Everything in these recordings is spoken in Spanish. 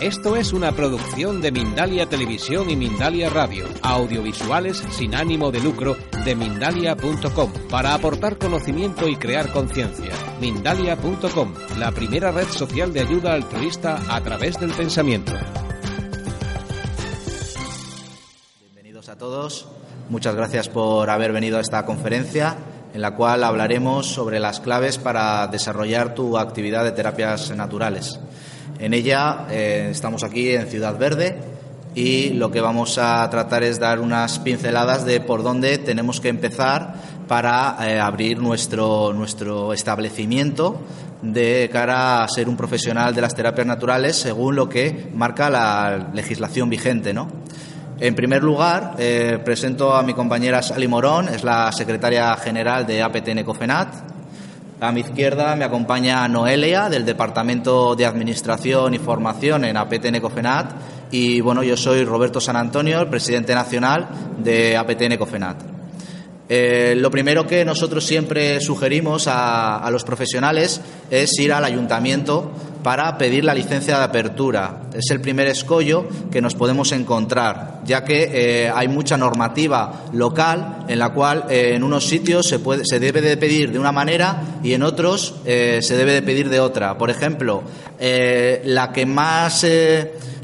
Esto es una producción de Mindalia Televisión y Mindalia Radio, audiovisuales sin ánimo de lucro de mindalia.com, para aportar conocimiento y crear conciencia. Mindalia.com, la primera red social de ayuda altruista a través del pensamiento. Bienvenidos a todos. Muchas gracias por haber venido a esta conferencia en la cual hablaremos sobre las claves para desarrollar tu actividad de terapias naturales. En ella eh, estamos aquí en Ciudad Verde y lo que vamos a tratar es dar unas pinceladas de por dónde tenemos que empezar para eh, abrir nuestro, nuestro establecimiento de cara a ser un profesional de las terapias naturales según lo que marca la legislación vigente, ¿no? En primer lugar, eh, presento a mi compañera Sally Morón, es la secretaria general de APTN Cofenat. A mi izquierda me acompaña Noelia, del Departamento de Administración y Formación en APTN Cofenat. Y bueno, yo soy Roberto San Antonio, el presidente nacional de APTN Cofenat. Eh, lo primero que nosotros siempre sugerimos a, los profesionales es ir al ayuntamiento para pedir la licencia de apertura. Es el primer escollo que nos podemos encontrar, ya que eh, hay mucha normativa local en la cual eh, en unos sitios se, puede, se debe de pedir de una manera y en otros se debe de pedir de otra. Por ejemplo, la que más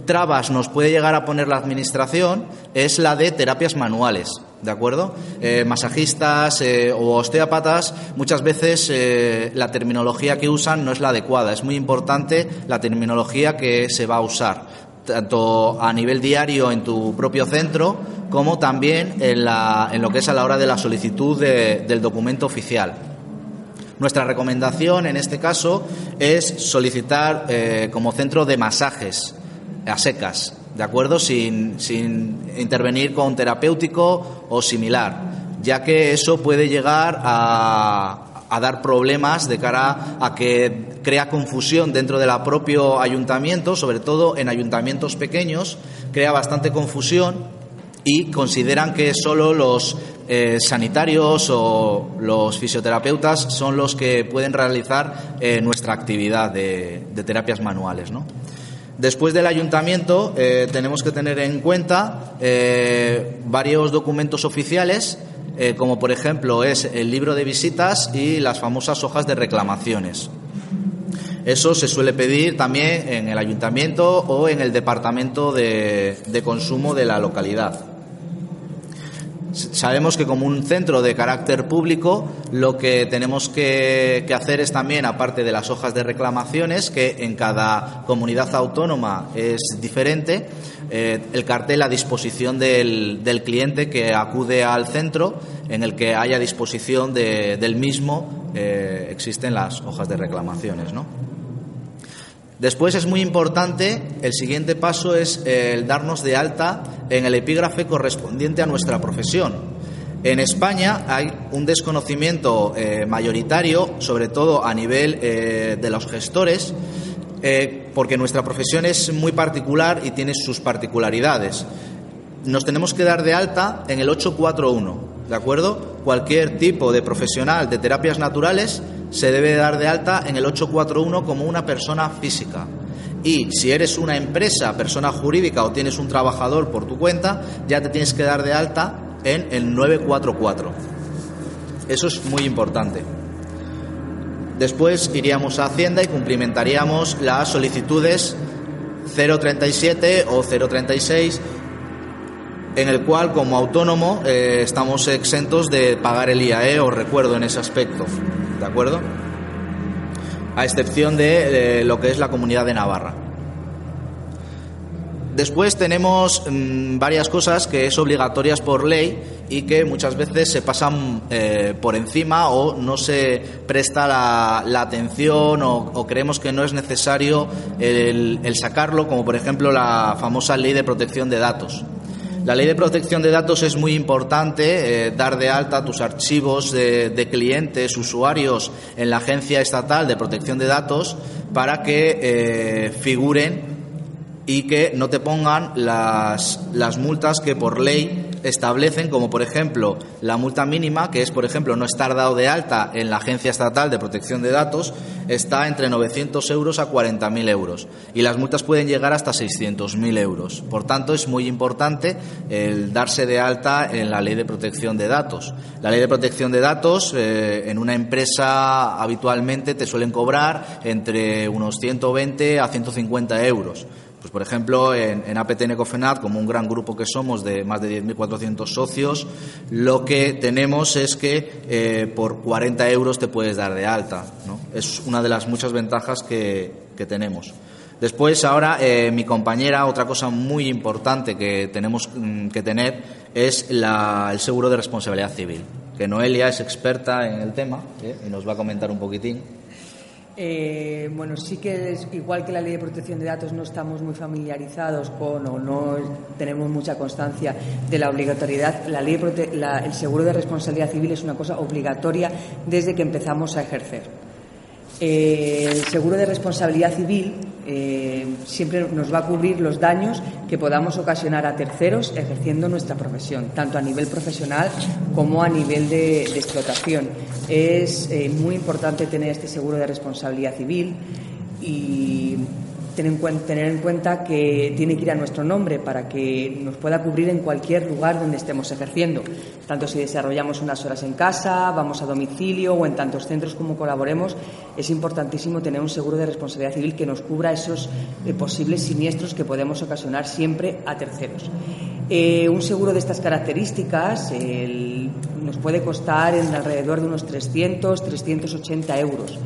trabas nos puede llegar a poner la Administración es la de terapias manuales. ¿De acuerdo? Eh, masajistas eh, o osteópatas, muchas veces eh, la terminología que usan no es la adecuada. Es muy importante la terminología que se va a usar, tanto a nivel diario en tu propio centro, como también en, la, en lo que es a la hora de la solicitud del documento oficial. Nuestra recomendación en este caso es solicitar como centro de masajes a secas, ¿de acuerdo? Sin, intervenir con terapéutico o similar, ya que eso puede llegar a, dar problemas de cara a que crea confusión dentro del propio ayuntamiento, sobre todo en ayuntamientos pequeños, crea bastante confusión y consideran que solo los eh, sanitarios o los fisioterapeutas son los que pueden realizar eh, nuestra actividad de, de terapias manuales, ¿no? Después del ayuntamiento eh, tenemos que tener en cuenta eh, varios documentos oficiales, eh, como por ejemplo es el libro de visitas y las famosas hojas de reclamaciones. Eso se suele pedir también en el ayuntamiento o en el departamento de consumo de la localidad. Sabemos que como un centro de carácter público, lo que tenemos que, hacer es también, aparte de las hojas de reclamaciones, que en cada comunidad autónoma es diferente, eh, el cartel a disposición del, cliente que acude al centro, en el que haya disposición del mismo, eh, existen las hojas de reclamaciones, ¿no? Después es muy importante, el siguiente paso es el darnos de alta en el epígrafe correspondiente a nuestra profesión. En España hay un desconocimiento eh, mayoritario, sobre todo a nivel eh, de los gestores, eh, porque nuestra profesión es muy particular y tiene sus particularidades. Nos tenemos que dar de alta en el 841, ¿de acuerdo? Cualquier tipo de profesional de terapias naturales se debe dar de alta en el 841 como una persona física. Y si eres una empresa, persona jurídica o tienes un trabajador por tu cuenta, ya te tienes que dar de alta en el 944. Eso es muy importante. Después iríamos a Hacienda y cumplimentaríamos las solicitudes 037 o 036 en el cual como autónomo eh, estamos exentos de pagar el IAE, os recuerdo en ese aspecto, ¿de acuerdo? A excepción de lo que es la comunidad de Navarra. Después tenemos mm, varias cosas que es obligatorias por ley y que muchas veces se pasan eh, por encima o no se presta la, atención o, creemos que no es necesario el sacarlo, como por ejemplo la famosa ley de protección de datos. La ley de protección de datos es muy importante, eh, dar de alta tus archivos de, clientes, usuarios en la Agencia Estatal de Protección de Datos para que eh, figuren y que no te pongan las, las multas que por ley establecen, como por ejemplo la multa mínima, que es por ejemplo no estar dado de alta en la Agencia Estatal de Protección de Datos, está entre 900 euros a 40.000 euros y las multas pueden llegar hasta 600.000 euros. Por tanto, es muy importante el darse de alta en la Ley de Protección de Datos. La Ley de Protección de Datos eh, en una empresa habitualmente te suelen cobrar entre unos 120 a 150 euros. Pues, por ejemplo, en, en APTN como un gran grupo que somos de más de 10.400 socios, lo que tenemos es que eh, por 40 euros te puedes dar de alta. ¿no? Es una de las muchas ventajas que, que tenemos. Después, ahora, eh, mi compañera, otra cosa muy importante que tenemos mm, que tener es la, el seguro de responsabilidad civil, que Noelia es experta en el tema ¿eh? y nos va a comentar un poquitín. Eh, bueno, sí que es igual que la ley de protección de datos no estamos muy familiarizados con o no tenemos mucha constancia de la obligatoriedad. La ley la, el seguro de responsabilidad civil es una cosa obligatoria desde que empezamos a ejercer. Eh, el seguro de responsabilidad civil eh, siempre nos va a cubrir los daños que podamos ocasionar a terceros ejerciendo nuestra profesión, tanto a nivel profesional como a nivel de, explotación. Es eh, muy importante tener este seguro de responsabilidad civil y tener en, cuenta, que tiene que ir a nuestro nombre para que nos pueda cubrir en cualquier lugar donde estemos ejerciendo, tanto si desarrollamos unas horas en casa, vamos a domicilio o en tantos centros como colaboremos, es importantísimo tener un seguro de responsabilidad civil que nos cubra esos eh, posibles siniestros que podemos ocasionar siempre a terceros. Eh, un seguro de estas características nos puede costar en alrededor de unos 300, 380 euros.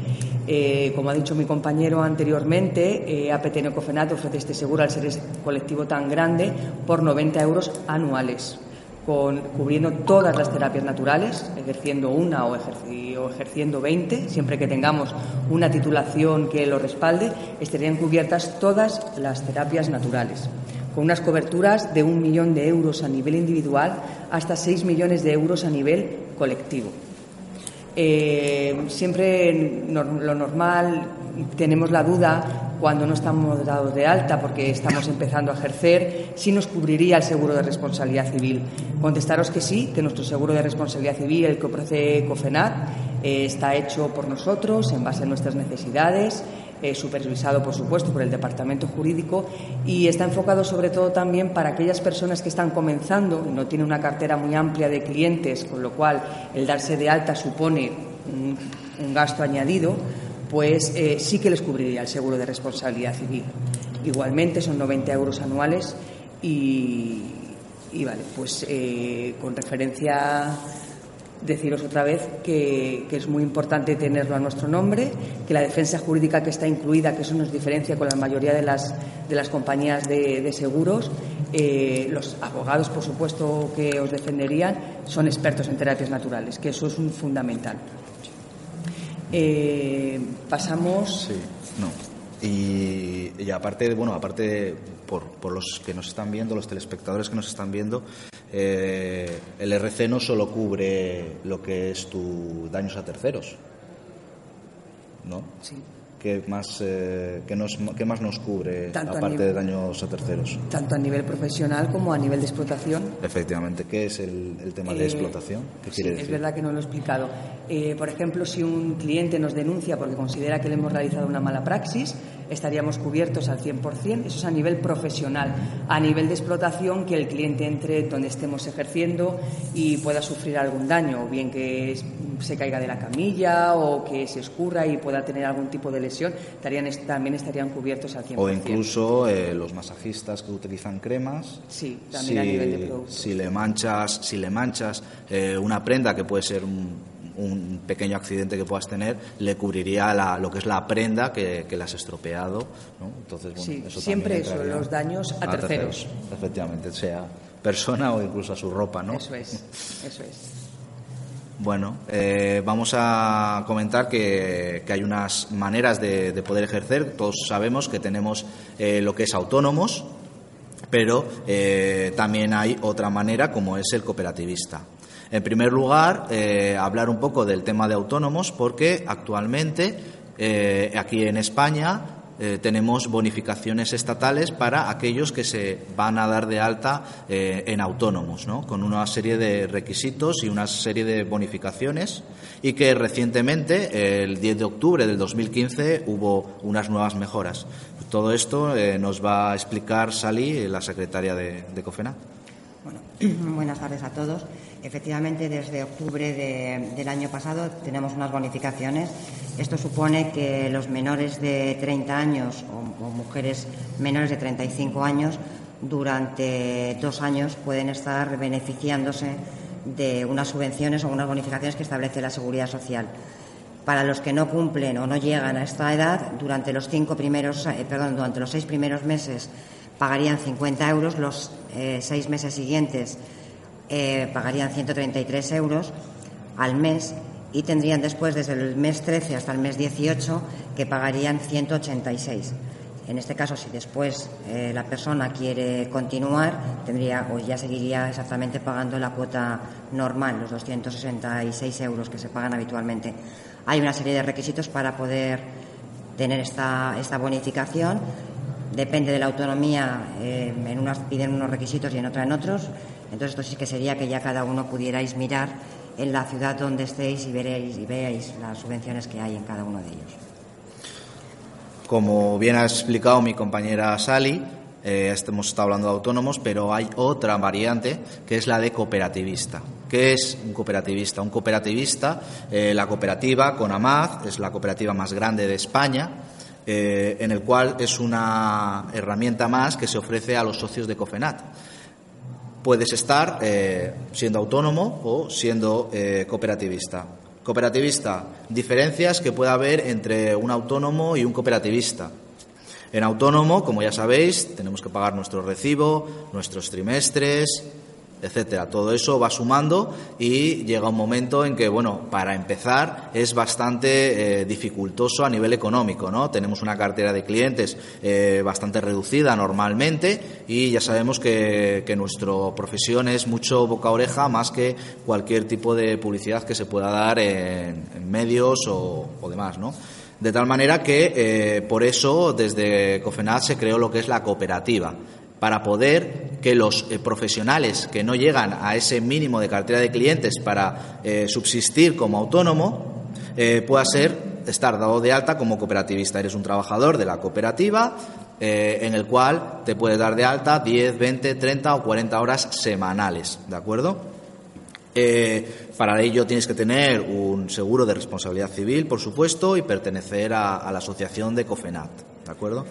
Eh, como ha dicho mi compañero anteriormente, eh, APT Cofenat ofrece este seguro al ser colectivo tan grande por 90 euros anuales, cubriendo todas las terapias naturales, ejerciendo una o, o ejerciendo 20, siempre que tengamos una titulación que lo respalde, estarían cubiertas todas las terapias naturales con unas coberturas de un millón de euros a nivel individual hasta seis millones de euros a nivel colectivo. Eh, siempre lo normal, tenemos la duda cuando no estamos dados de alta porque estamos empezando a ejercer, si nos cubriría el seguro de responsabilidad civil. Contestaros que sí, que nuestro seguro de responsabilidad civil, el que ofrece COFENAT, eh, está hecho por nosotros en base a nuestras necesidades eh, supervisado, por supuesto, por el Departamento Jurídico y está enfocado sobre todo también para aquellas personas que están comenzando y no tienen una cartera muy amplia de clientes, con lo cual el darse de alta supone un, gasto añadido, pues eh, sí que les cubriría el seguro de responsabilidad civil. Igualmente son 90 euros anuales y, vale, pues eh, con referencia deciros otra vez que, es muy importante tenerlo a nuestro nombre, que la defensa jurídica que está incluida, que eso nos diferencia con la mayoría de las, de las compañías de, seguros, eh, los abogados, por supuesto, que os defenderían, son expertos en terapias naturales, que eso es un fundamental. Eh, pasamos. Sí, no. Y, y, aparte, bueno, aparte por, por, los que nos están viendo, los telespectadores que nos están viendo, eh, el RC no solo cubre lo que es tu daños a terceros, ¿no? Sí. ¿Qué más, eh, nos, qué más nos cubre aparte de daños a terceros? Tanto a nivel profesional como a nivel de explotación. Efectivamente. ¿Qué es el, tema de eh, explotación? ¿Qué quiere decir? Es verdad que no lo he explicado. Eh, por ejemplo, si un cliente nos denuncia porque considera que le hemos realizado una mala praxis, estaríamos cubiertos al 100%. Eso es a nivel profesional. A nivel de explotación, que el cliente entre donde estemos ejerciendo y pueda sufrir algún daño, o bien que se caiga de la camilla o que se escurra y pueda tener algún tipo de lesión, también estarían cubiertos al 100%. O incluso eh, los masajistas que utilizan cremas. Sí, también a nivel de productos. Si le manchas, si le manchas eh, una prenda que puede ser un un pequeño accidente que puedas tener le cubriría lo que es la prenda que, que le has estropeado. ¿no? Entonces, bueno, eso siempre eso, los daños a, terceros. Efectivamente, sea persona o incluso a su ropa. ¿no? Eso es, eso es. Bueno, eh, vamos a comentar que, que, hay unas maneras de, de, poder ejercer. Todos sabemos que tenemos eh, lo que es autónomos, pero eh, también hay otra manera como es el cooperativista. En primer lugar, eh, hablar un poco del tema de autónomos, porque actualmente eh, aquí en España eh, tenemos bonificaciones estatales para aquellos que se van a dar de alta en autónomos, ¿no? con una serie de requisitos y una serie de bonificaciones y que recientemente, el 10 de octubre del 2015, hubo unas nuevas mejoras. Todo esto nos va a explicar Sally, la secretaria de, de COFENA. Buenas tardes a todos. Efectivamente, desde octubre del año pasado tenemos unas bonificaciones. Esto supone que los menores de 30 años o, mujeres menores de 35 años durante dos años pueden estar beneficiándose de unas subvenciones o unas bonificaciones que establece la Seguridad Social. Para los que no cumplen o no llegan a esta edad, durante los cinco primeros, eh, perdón, durante los seis primeros meses pagarían 50 euros, los eh, seis meses siguientes eh, pagarían 133 euros al mes y tendrían después, desde el mes 13 hasta el mes 18, que pagarían 186. En este caso, si después eh, la persona quiere continuar, tendría o ya seguiría exactamente pagando la cuota normal, los 266 euros que se pagan habitualmente. Hay una serie de requisitos para poder tener esta, esta bonificación. Depende de la autonomía, eh, en unas piden unos requisitos y en otras en otros. Entonces, esto sí que sería que ya cada uno pudierais mirar en la ciudad donde estéis y veréis y veáis las subvenciones que hay en cada uno de ellos. Como bien ha explicado mi compañera Sally, eh, hemos estado hablando de autónomos, pero hay otra variante que es la de cooperativista. ¿Qué es un cooperativista? Un cooperativista, eh, la cooperativa CONAMAD, es la cooperativa más grande de España, eh, en el cual es una herramienta más que se ofrece a los socios de COFENAT puedes estar eh, siendo autónomo o siendo eh, cooperativista. Cooperativista, diferencias que puede haber entre un autónomo y un cooperativista. En autónomo, como ya sabéis, tenemos que pagar nuestro recibo, nuestros trimestres, etcétera. Todo eso va sumando y llega un momento en que, bueno, para empezar es bastante eh, dificultoso a nivel económico, ¿no? Tenemos una cartera de clientes eh, bastante reducida normalmente y ya sabemos que, que nuestra profesión es mucho boca oreja más que cualquier tipo de publicidad que se pueda dar en, medios o, o, demás, ¿no? De tal manera que eh, por eso desde COFENAD se creó lo que es la cooperativa para poder que los eh, profesionales que no llegan a ese mínimo de cartera de clientes para eh, subsistir como autónomo eh, pueda ser estar dado de alta como cooperativista. Eres un trabajador de la cooperativa en el cual te puedes dar de alta 10, 20, 30 o 40 horas semanales, ¿de acuerdo? para ello tienes que tener un seguro de responsabilidad civil, por supuesto, y pertenecer a, a la asociación de COFENAT, ¿de acuerdo?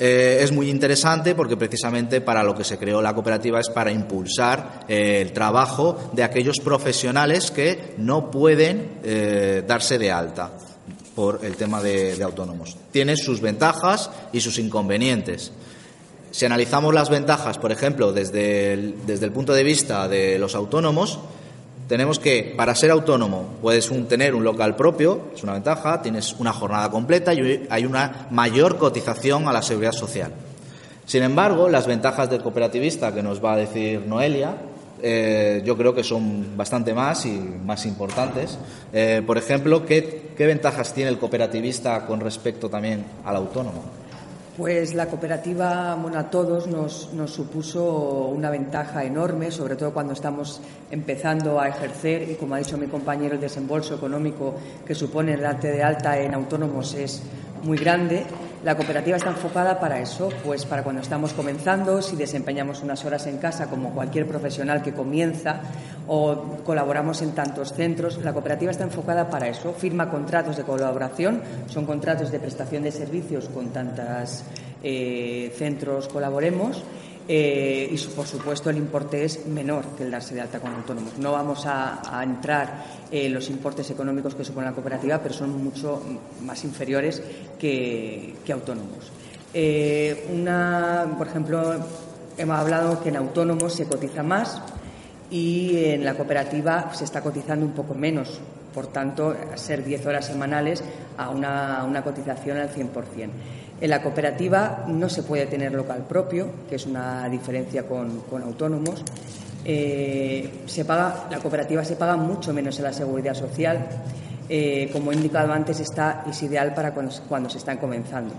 Eh, es muy interesante porque precisamente para lo que se creó la cooperativa es para impulsar eh, el trabajo de aquellos profesionales que no pueden eh, darse de alta por el tema de, autónomos. Tiene sus ventajas y sus inconvenientes. Si analizamos las ventajas, por ejemplo, desde desde el punto de vista de los autónomos, tenemos que, para ser autónomo, puedes tener un local propio, es una ventaja, tienes una jornada completa y hay una mayor cotización a la seguridad social. Sin embargo, las ventajas del cooperativista que nos va a decir Noelia, eh, yo creo que son bastante más y más importantes. Eh, por ejemplo, ¿qué, ¿qué ventajas tiene el cooperativista con respecto también al autónomo? Pues la cooperativa, bueno, a todos nos, nos, supuso una ventaja enorme, sobre todo cuando estamos empezando a ejercer y, como ha dicho mi compañero, el desembolso económico que supone el darte de alta en autónomos es muy grande. La cooperativa está enfocada para eso, pues para cuando estamos comenzando, si desempeñamos unas horas en casa como cualquier profesional que comienza o colaboramos en tantos centros, la cooperativa está enfocada para eso. Firma contratos de colaboración, son contratos de prestación de servicios con tantos eh, centros colaboremos eh, y, por supuesto, el importe es menor que el darse de alta con autónomos. No vamos a, entrar en los importes económicos que supone la cooperativa, pero son mucho más inferiores que, autónomos. Eh, una, por ejemplo, hemos hablado que en autónomos se cotiza más y en la cooperativa se está cotizando un poco menos. Por tanto, ser 10 horas semanales a una, una cotización al 100%. En la cooperativa no se puede tener local propio, que es una diferencia con, autónomos. Eh, se paga, la cooperativa se paga mucho menos en la seguridad social. Eh, como he indicado antes, está, es ideal para cuando, se están comenzando.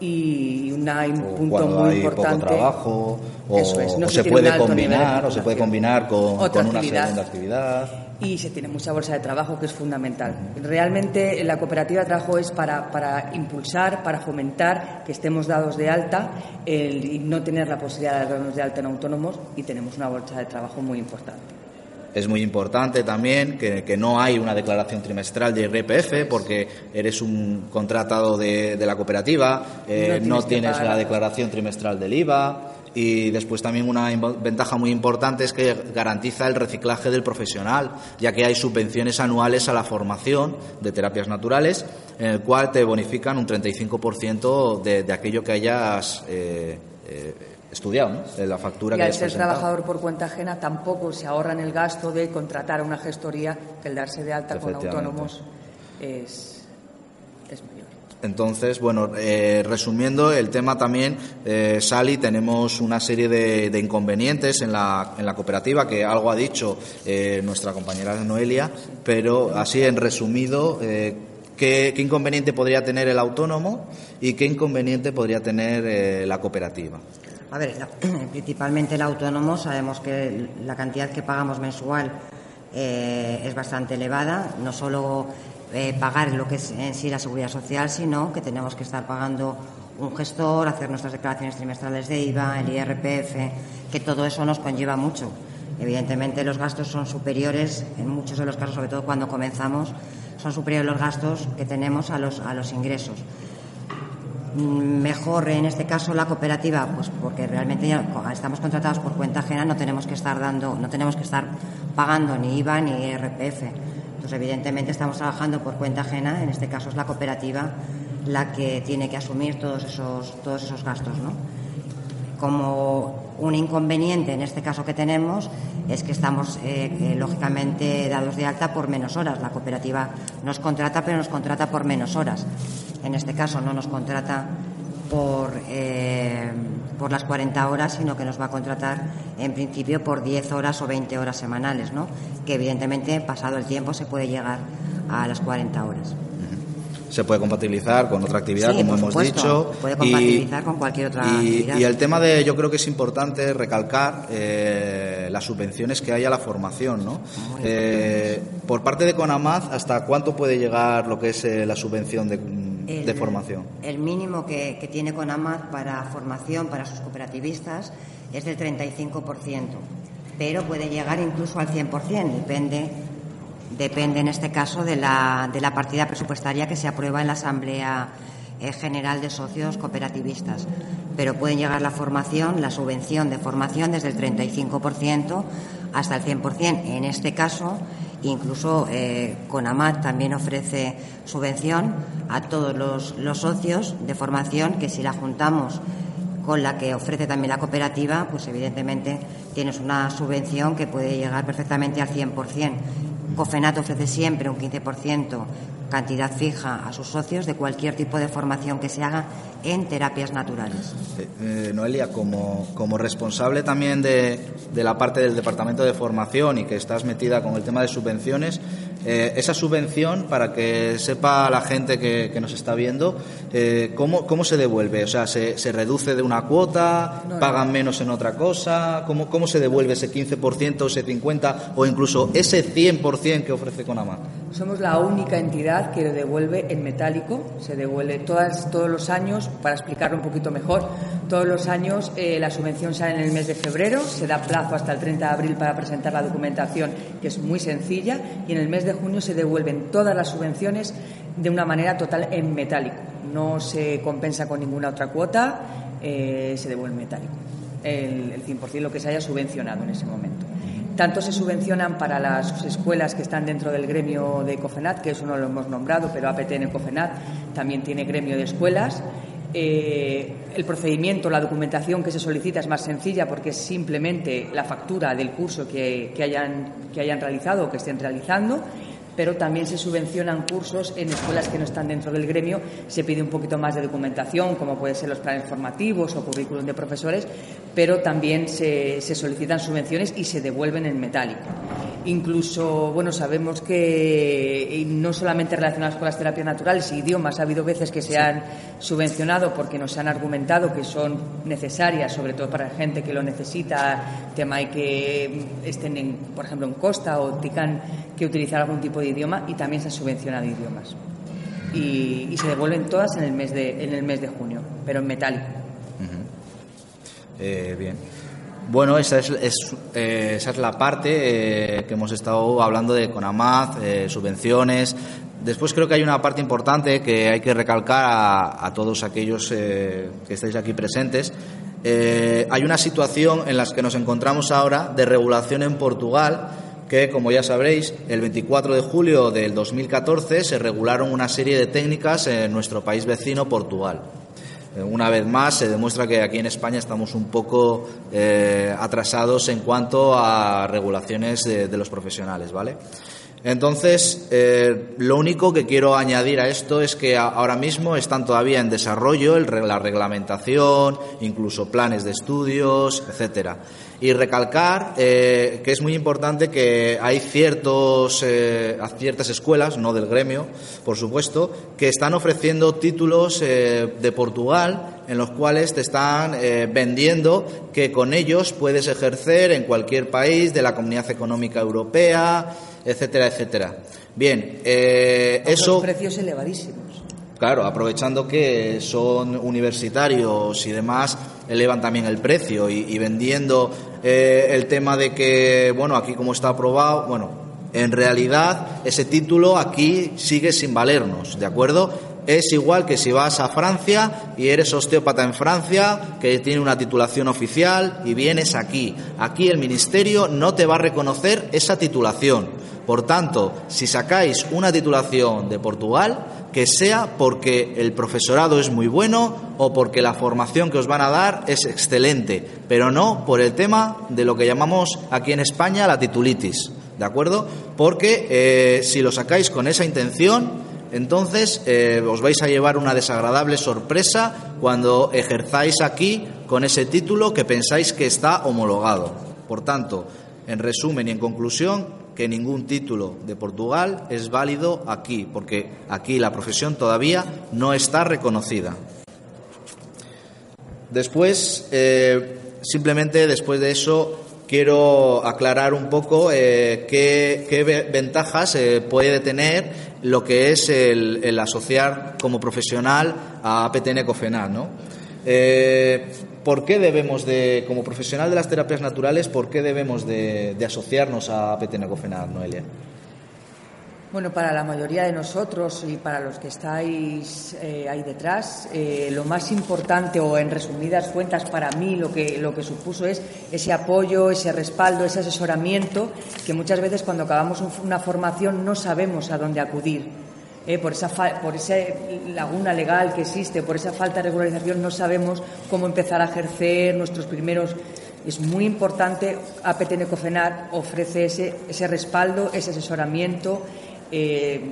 y una, un punto muy importante. Poco trabajo, o, se, puede combinar, o se puede combinar con, con una segunda actividad. Y se tiene mucha bolsa de trabajo, que es fundamental. Realmente la cooperativa de trabajo es para, para impulsar, para fomentar que estemos dados de alta el, y no tener la posibilidad de darnos de alta en autónomos y tenemos una bolsa de trabajo muy importante. Es muy importante también que, no hay una declaración trimestral de IRPF porque eres un contratado de, la cooperativa, eh, no tienes, la declaración trimestral del IVA y después también una ventaja muy importante es que garantiza el reciclaje del profesional, ya que hay subvenciones anuales a la formación de terapias naturales, en el cual te bonifican un 35% de, de aquello que hayas eh, eh, estudiado, ¿no? De la factura y que al ser trabajador por cuenta ajena tampoco se ahorran el gasto de contratar a una gestoría que el darse de alta con autónomos es. Entonces, bueno, eh, resumiendo el tema también, eh, Sally, tenemos una serie de, inconvenientes en la, en la, cooperativa, que algo ha dicho eh, nuestra compañera Noelia, pero así en resumido, eh, ¿qué, ¿qué, inconveniente podría tener el autónomo y qué inconveniente podría tener la cooperativa? A ver, principalmente el autónomo, sabemos que la cantidad que pagamos mensual eh, es bastante elevada, no solo eh, pagar lo que es en sí la seguridad social, sino que tenemos que estar pagando un gestor, hacer nuestras declaraciones trimestrales de IVA, el IRPF, que todo eso nos conlleva mucho. Evidentemente los gastos son superiores, en muchos de los casos, sobre todo cuando comenzamos, son superiores los gastos que tenemos a los, a los ingresos mejor en este caso la cooperativa, pues porque realmente estamos contratados por cuenta ajena, no tenemos que estar dando, no tenemos que estar pagando ni IVA ni IRPF. Entonces, evidentemente estamos trabajando por cuenta ajena, en este caso es la cooperativa la que tiene que asumir todos esos, todos esos gastos, ¿no? Como un inconveniente en este caso que tenemos es que estamos eh, eh, lógicamente dados de alta por menos horas. La cooperativa nos contrata, pero nos contrata por menos horas. En este caso no nos contrata por, eh, por las 40 horas, sino que nos va a contratar en principio por 10 horas o 20 horas semanales, ¿no? que evidentemente pasado el tiempo se puede llegar a las 40 horas se puede compatibilizar con otra actividad, como hemos dicho. Puede compatibilizar con cualquier otra actividad. Y el tema de, yo creo que es importante recalcar eh, las subvenciones que hay a la formación, ¿no? Eh, por parte de CONAMAZ, ¿hasta cuánto puede llegar lo que es eh, la subvención de, formación? El mínimo que, que tiene CONAMAZ para formación para sus cooperativistas es del 35%, pero puede llegar incluso al 100%, depende depende en este caso de la, de la partida presupuestaria que se aprueba en la Asamblea eh, General de Socios Cooperativistas. Pero pueden llegar la formación, la subvención de formación desde el 35% hasta el 100%. En este caso, incluso eh, CONAMAT también ofrece subvención a todos los, los socios de formación que si la juntamos con la que ofrece también la cooperativa, pues evidentemente tienes una subvención que puede llegar perfectamente al 100%. COFENAT ofrece siempre un 15% cantidad fija a sus socios de cualquier tipo de formación que se haga en terapias naturales. Eh, eh, Noelia, como, como responsable también de, de, la parte del Departamento de Formación y que estás metida con el tema de subvenciones, eh, esa subvención, para que sepa la gente que, que nos está viendo, ¿cómo, ¿cómo, se devuelve? O sea, ¿se, se reduce de una cuota? ¿Pagan menos en otra cosa? ¿Cómo, ¿Cómo se devuelve ese 15%, ese 50% o incluso ese 100% que ofrece CONAMA? Somos la única entidad que lo devuelve en metálico, se devuelve todas, todos los años, para explicarlo un poquito mejor, todos los años eh, la subvención sale en el mes de febrero, se da plazo hasta el 30 de abril para presentar la documentación, que es muy sencilla, y en el mes de junio se devuelven todas las subvenciones de una manera total en metálico. No se compensa con ninguna otra cuota, eh, se devuelve en metálico, el, el 100%, lo que se haya subvencionado en ese momento. Tanto se subvencionan para las escuelas que están dentro del gremio de COFENAT, que eso no lo hemos nombrado, pero APTN COFENAT también tiene gremio de escuelas. Eh, el procedimiento, la documentación que se solicita es más sencilla porque es simplemente la factura del curso que, que hayan, que hayan realizado o que estén realizando pero también se subvencionan cursos en escuelas que no están dentro del gremio. Se pide un poquito más de documentación, como pueden ser los planes formativos o currículum de profesores, pero también se, solicitan subvenciones y se devuelven en metálico. Incluso, bueno, sabemos que no solamente relacionadas con las terapias naturales y idiomas, ha habido veces que se han subvencionado porque nos han argumentado que son necesarias, sobre todo para gente que lo necesita, tema de que estén, en, por ejemplo, en costa o tengan que utilizar algún tipo de idioma y también se han subvencionado idiomas. Y, se devuelven todas en el mes de, en el mes de junio, pero en metálico. Eh, bien. Bueno, esa es, eh, esa es la parte eh, que hemos estado hablando de CONAMAZ, eh, subvenciones. Después creo que hay una parte importante que hay que recalcar a, todos aquellos que estáis aquí presentes. hay una situación en la que nos encontramos ahora de regulación en Portugal que, como ya sabréis, el 24 de julio del 2014 se regularon una serie de técnicas en nuestro país vecino, Portugal. Eh, una vez más se demuestra que aquí en España estamos un poco eh, atrasados en cuanto a regulaciones de, los profesionales, ¿vale? Entonces, eh, lo único que quiero añadir a esto es que ahora mismo están todavía en desarrollo la reglamentación, incluso planes de estudios, etcétera y recalcar eh, que es muy importante que hay ciertos, eh, ciertas escuelas, no del gremio, por supuesto, que están ofreciendo títulos eh, de Portugal en los cuales te están vendiendo que con ellos puedes ejercer en cualquier país de la Comunidad Económica Europea, etcétera, etcétera. Bien, eso. precios elevadísimos. Claro, aprovechando que son universitarios y demás, elevan también el precio y, vendiendo eh, el tema de que, bueno, aquí como está aprobado, bueno, en realidad ese título aquí sigue sin valernos, ¿de acuerdo? Es igual que si vas a Francia y eres osteópata en Francia, que tiene una titulación oficial y vienes aquí. Aquí el Ministerio no te va a reconocer esa titulación. Por tanto, si sacáis una titulación de Portugal, que sea porque el profesorado es muy bueno o porque la formación que os van a dar es excelente, pero no por el tema de lo que llamamos aquí en España la titulitis, ¿de acuerdo? Porque eh, si lo sacáis con esa intención, entonces eh, os vais a llevar una desagradable sorpresa cuando ejerzáis aquí con ese título que pensáis que está homologado. Por tanto, en resumen y en conclusión, que ningún título de Portugal es válido aquí, porque aquí la profesión todavía no está reconocida. Después, eh, simplemente después de eso, quiero aclarar un poco eh, qué, ventajas eh, puede tener lo que es el, asociar como profesional a APTN Cofenal, ¿no? ¿Por qué debemos de, como profesional de las terapias naturales, por qué debemos de, asociarnos a Petenacofenar, Noelia? Bueno, para la mayoría de nosotros y para los que estáis eh, ahí detrás, eh, lo más importante o en resumidas cuentas para mí lo que, lo que supuso es ese apoyo, ese respaldo, ese asesoramiento que muchas veces cuando acabamos una formación no sabemos a dónde acudir eh, por, esa por esa laguna legal que existe, por esa falta de regularización, no sabemos cómo empezar a ejercer nuestros primeros. Es muy importante, APTN Cofenar ofrece ese, ese respaldo, ese asesoramiento eh,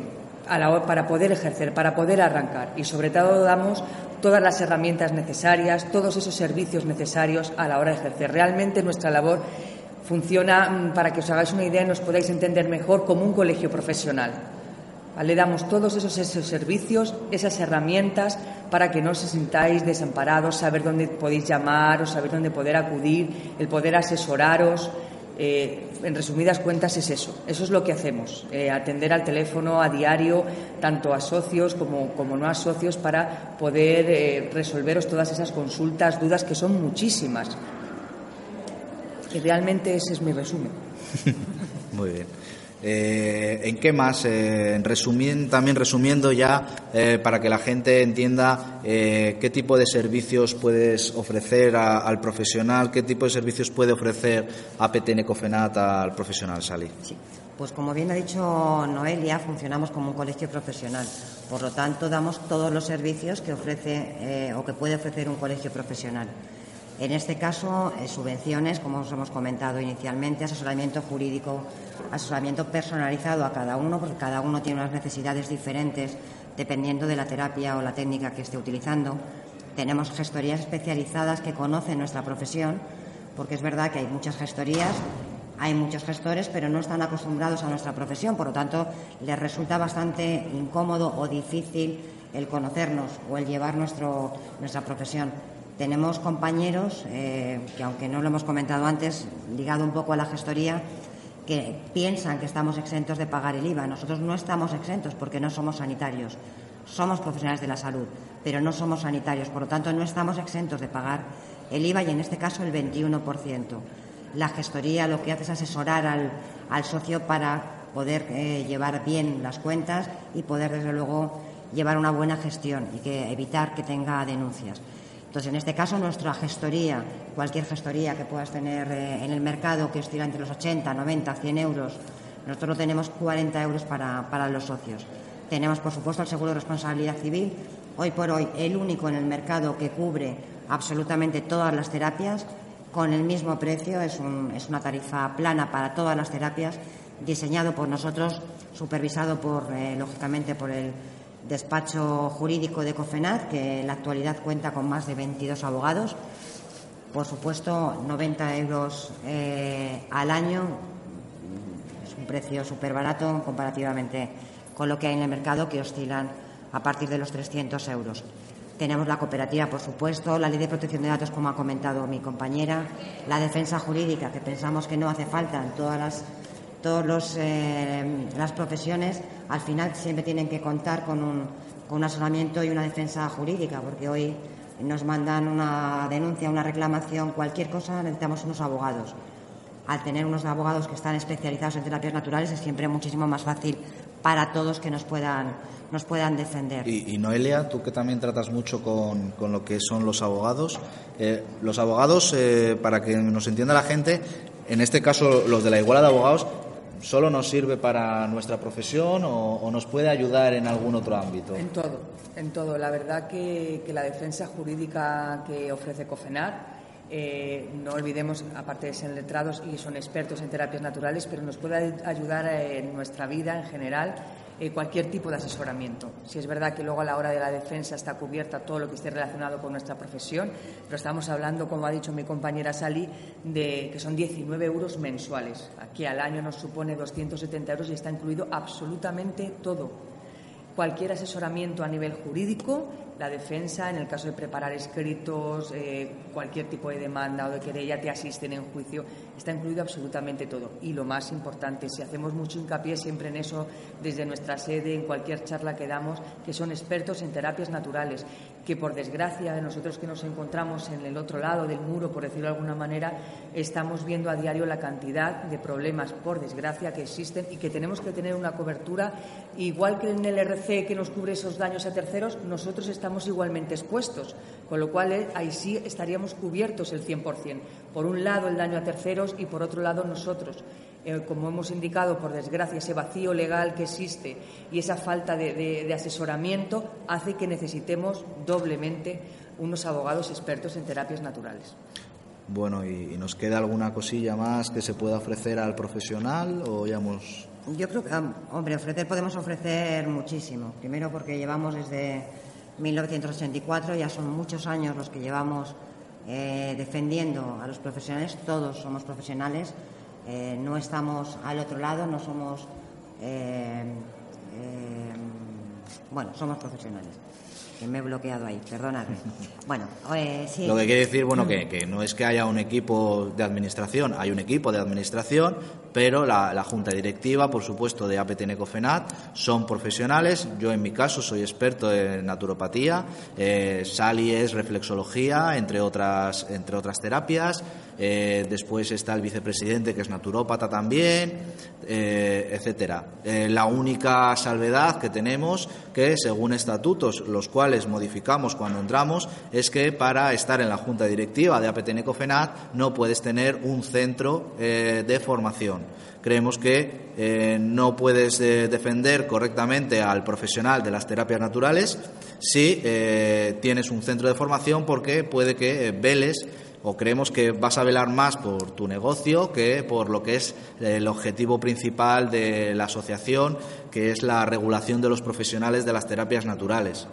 para poder ejercer, para poder arrancar. Y sobre todo damos todas las herramientas necesarias, todos esos servicios necesarios a la hora de ejercer. Realmente nuestra labor funciona, mm, para que os hagáis una idea y nos podáis entender mejor, como un colegio profesional le damos todos esos, servicios, esas herramientas para que no os sintáis desamparados, saber dónde podéis llamar o saber dónde poder acudir, el poder asesoraros. Eh, en resumidas cuentas es eso, eso es lo que hacemos, eh, atender al teléfono a diario, tanto a socios como, como no a socios, para poder eh, resolveros todas esas consultas, dudas que son muchísimas. Y realmente ese es mi resumen. Muy bien. Eh, ¿En qué más? Eh, también resumiendo ya eh, para que la gente entienda eh, qué tipo de servicios puedes ofrecer al profesional, qué tipo de servicios puede ofrecer APTN Cofenat al profesional, Sally. Sí. Pues como bien ha dicho Noelia, funcionamos como un colegio profesional. Por lo tanto, damos todos los servicios que ofrece o que puede ofrecer un colegio profesional. En este caso, eh, subvenciones, como os hemos comentado inicialmente, asesoramiento jurídico, asesoramiento personalizado a cada uno, porque cada uno tiene unas necesidades diferentes dependiendo de la terapia o la técnica que esté utilizando. Tenemos gestorías especializadas que conocen nuestra profesión, porque es verdad que hay muchas gestorías hay muchos gestores, pero no están acostumbrados a nuestra profesión, por lo tanto, les resulta bastante incómodo o difícil el conocernos o el llevar nuestra profesión. Tenemos compañeros eh, que, aunque no lo hemos comentado antes, ligado un poco a la gestoría, que piensan que estamos exentos de pagar el IVA. Nosotros no estamos exentos porque no somos sanitarios. Somos profesionales de la salud, pero no somos sanitarios. Por lo tanto, no estamos exentos de pagar el IVA y, en este caso, el 21%. La gestoría lo que hace es asesorar al, socio para poder eh, llevar bien las cuentas y poder, desde luego, llevar una buena gestión y que evitar que tenga denuncias. Entonces, en este caso, nuestra gestoría, cualquier gestoría que puedas tener eh, en el mercado que oscila entre los 80, 90, 100 euros, nosotros tenemos 40 euros para, para los socios. Tenemos, por supuesto, el seguro de responsabilidad civil, hoy por hoy el único en el mercado que cubre absolutamente todas las terapias con el mismo precio, es, una tarifa plana para todas las terapias, diseñado por nosotros, supervisado por, eh, lógicamente, por el despacho jurídico de COFENAD, que en la actualidad cuenta con más de 22 abogados. Por supuesto, 90 euros eh, al año es un precio súper barato comparativamente con lo que hay en el mercado, que oscilan a partir de los 300 euros. Tenemos la cooperativa, por supuesto, la ley de protección de datos, como ha comentado mi compañera, la defensa jurídica, que pensamos que no hace falta en todas las todas eh, las profesiones, al final siempre tienen que contar con un, con un asesoramiento y una defensa jurídica, porque hoy nos mandan una denuncia, una reclamación, cualquier cosa, necesitamos unos abogados. Al tener unos abogados que están especializados en terapias naturales es siempre muchísimo más fácil para todos que nos puedan nos puedan defender. Y, Noelia, tú que también tratas mucho con, con lo que son los abogados, eh, los abogados, eh, para que nos entienda la gente, en este caso los de la igualdad de abogados, ¿solo nos sirve para nuestra profesión o, nos puede ayudar en algún otro ámbito? En todo, en todo. La verdad que, que la defensa jurídica que ofrece COFENAR eh, no olvidemos, aparte de ser letrados y son expertos en terapias naturales, pero nos puede ayudar en nuestra vida en general eh, cualquier tipo de asesoramiento. Si es verdad que luego a la hora de la defensa está cubierta todo lo que esté relacionado con nuestra profesión, pero estamos hablando, como ha dicho mi compañera Sally, de que son 19 euros mensuales. Aquí al año nos supone 270 euros y está incluido absolutamente todo. Cualquier asesoramiento a nivel jurídico la defensa, en el caso de preparar escritos, eh, cualquier tipo de demanda o de querella, te asisten en juicio, está incluido absolutamente todo. Y lo más importante, si hacemos mucho hincapié siempre en eso desde nuestra sede, en cualquier charla que damos, que son expertos en terapias naturales, que por desgracia nosotros que nos encontramos en el otro lado del muro, por decirlo de alguna manera, estamos viendo a diario la cantidad de problemas, por desgracia, que existen y que tenemos que tener una cobertura, igual que en el RC que nos cubre esos daños a terceros, nosotros estamos igualmente expuestos, con lo cual eh, ahí sí estaríamos cubiertos el 100%. Por un lado, el daño a terceros y, por otro lado, nosotros. Eh, como hemos indicado, por desgracia, ese vacío legal que existe y esa falta de, asesoramiento hace que necesitemos doblemente unos abogados expertos en terapias naturales. Bueno, ¿y, nos queda alguna cosilla más que se pueda ofrecer al profesional o ya hemos...? Yo creo que, hombre, ofrecer podemos ofrecer muchísimo. Primero porque llevamos desde 1984, ya son muchos años los que llevamos eh, defendiendo a los profesionales, todos somos profesionales, eh, no estamos al otro lado, no somos, eh, bueno, somos profesionales que me he bloqueado ahí, perdóname. Bueno, eh, sí. Lo que quiere decir, bueno, que, no es que haya un equipo de administración, hay un equipo de administración, pero la, junta directiva, por supuesto, de APTN Cofenat, son profesionales. Yo, en mi caso, soy experto en naturopatía, eh, Sally es reflexología, entre otras, entre otras terapias. Eh, después está el vicepresidente, que es naturópata también, eh, etcétera. Eh, la única salvedad que tenemos, que según estatutos, los cuales modificamos cuando entramos, es que para estar en la junta directiva de APTN Cofenat no puedes tener un centro de formación. Creemos que no puedes defender correctamente al profesional de las terapias naturales si tienes un centro de formación porque puede que veles o creemos que vas a velar más por tu negocio que por lo que es el objetivo principal de la asociación, que es la regulación de los profesionales de las terapias naturales.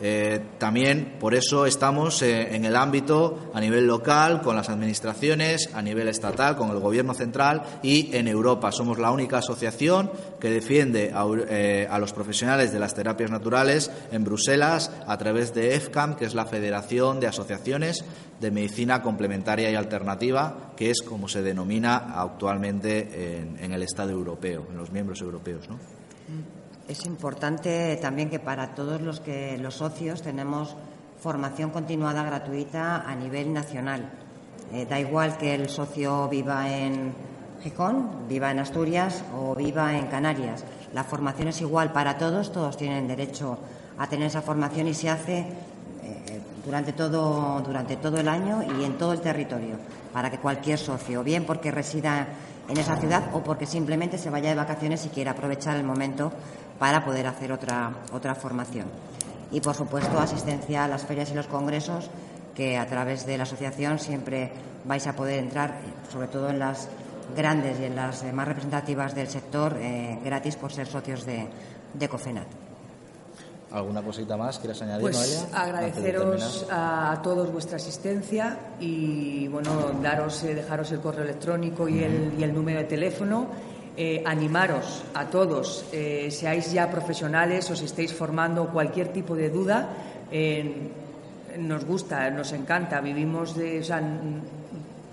Eh, también por eso estamos eh, en el ámbito a nivel local, con las administraciones, a nivel estatal, con el Gobierno central y en Europa. Somos la única asociación que defiende a, eh, a los profesionales de las terapias naturales en Bruselas a través de EFCAM, que es la Federación de Asociaciones de Medicina Complementaria y Alternativa, que es como se denomina actualmente en, en el Estado europeo, en los miembros europeos. ¿no? Es importante también que para todos los que los socios tenemos formación continuada gratuita a nivel nacional. Eh, da igual que el socio viva en Gijón, viva en Asturias o viva en Canarias. La formación es igual para todos, todos tienen derecho a tener esa formación y se hace eh, durante todo, durante todo el año y en todo el territorio, para que cualquier socio, bien porque resida en esa ciudad o porque simplemente se vaya de vacaciones y quiera aprovechar el momento para poder hacer otra, otra formación. Y, por supuesto, asistencia a las ferias y los congresos, que a través de la asociación siempre vais a poder entrar, sobre todo en las grandes y en las más representativas del sector, eh, gratis por ser socios de, de COFENAT. ¿Alguna cosita más quieres añadir, pues Noelia? agradeceros a todos vuestra asistencia y bueno daros eh, dejaros el correo electrónico y el, y el número de teléfono eh, animaros a todos eh, seáis ya profesionales os estéis formando cualquier tipo de duda nos gusta nos encanta vivimos de o sea,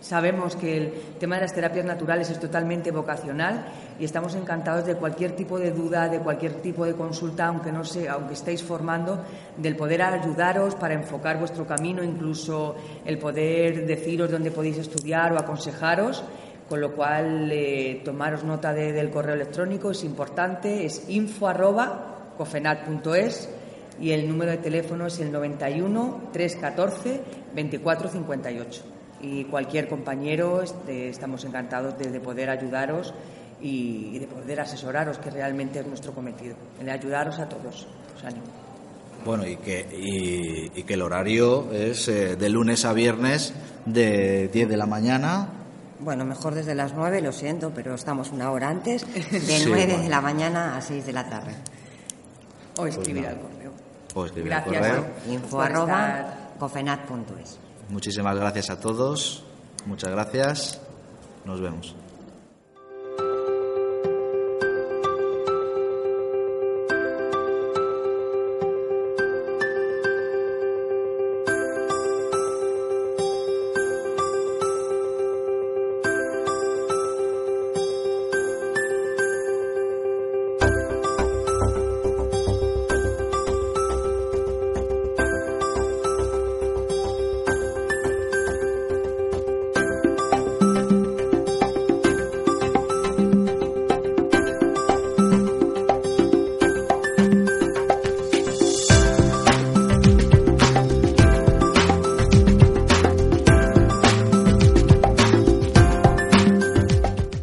Sabemos que el tema de las terapias naturales es totalmente vocacional y estamos encantados de cualquier tipo de duda, de cualquier tipo de consulta, aunque no sea, aunque estéis formando, del poder ayudaros para enfocar vuestro camino, incluso el poder deciros dónde podéis estudiar o aconsejaros. Con lo cual, eh, tomaros nota de, del correo electrónico, es importante, es info.cofenat.es y el número de teléfono es el 91 314 2458 y cualquier compañero este, estamos encantados de, de poder ayudaros y, de poder asesoraros, que realmente es nuestro cometido, el de ayudaros a todos. Os animo. Bueno, y que, y, y que el horario es eh, de lunes a viernes de 10 de la mañana. Bueno, mejor desde las 9, lo siento, pero estamos una hora antes, de Sí, 9 bueno. de la mañana a 6 de la tarde. O escribir nada. al correo. O escribir Gracias. al correo. Info arroba cofenat.es. Muchísimas gracias a todos. Muchas gracias. Nos vemos.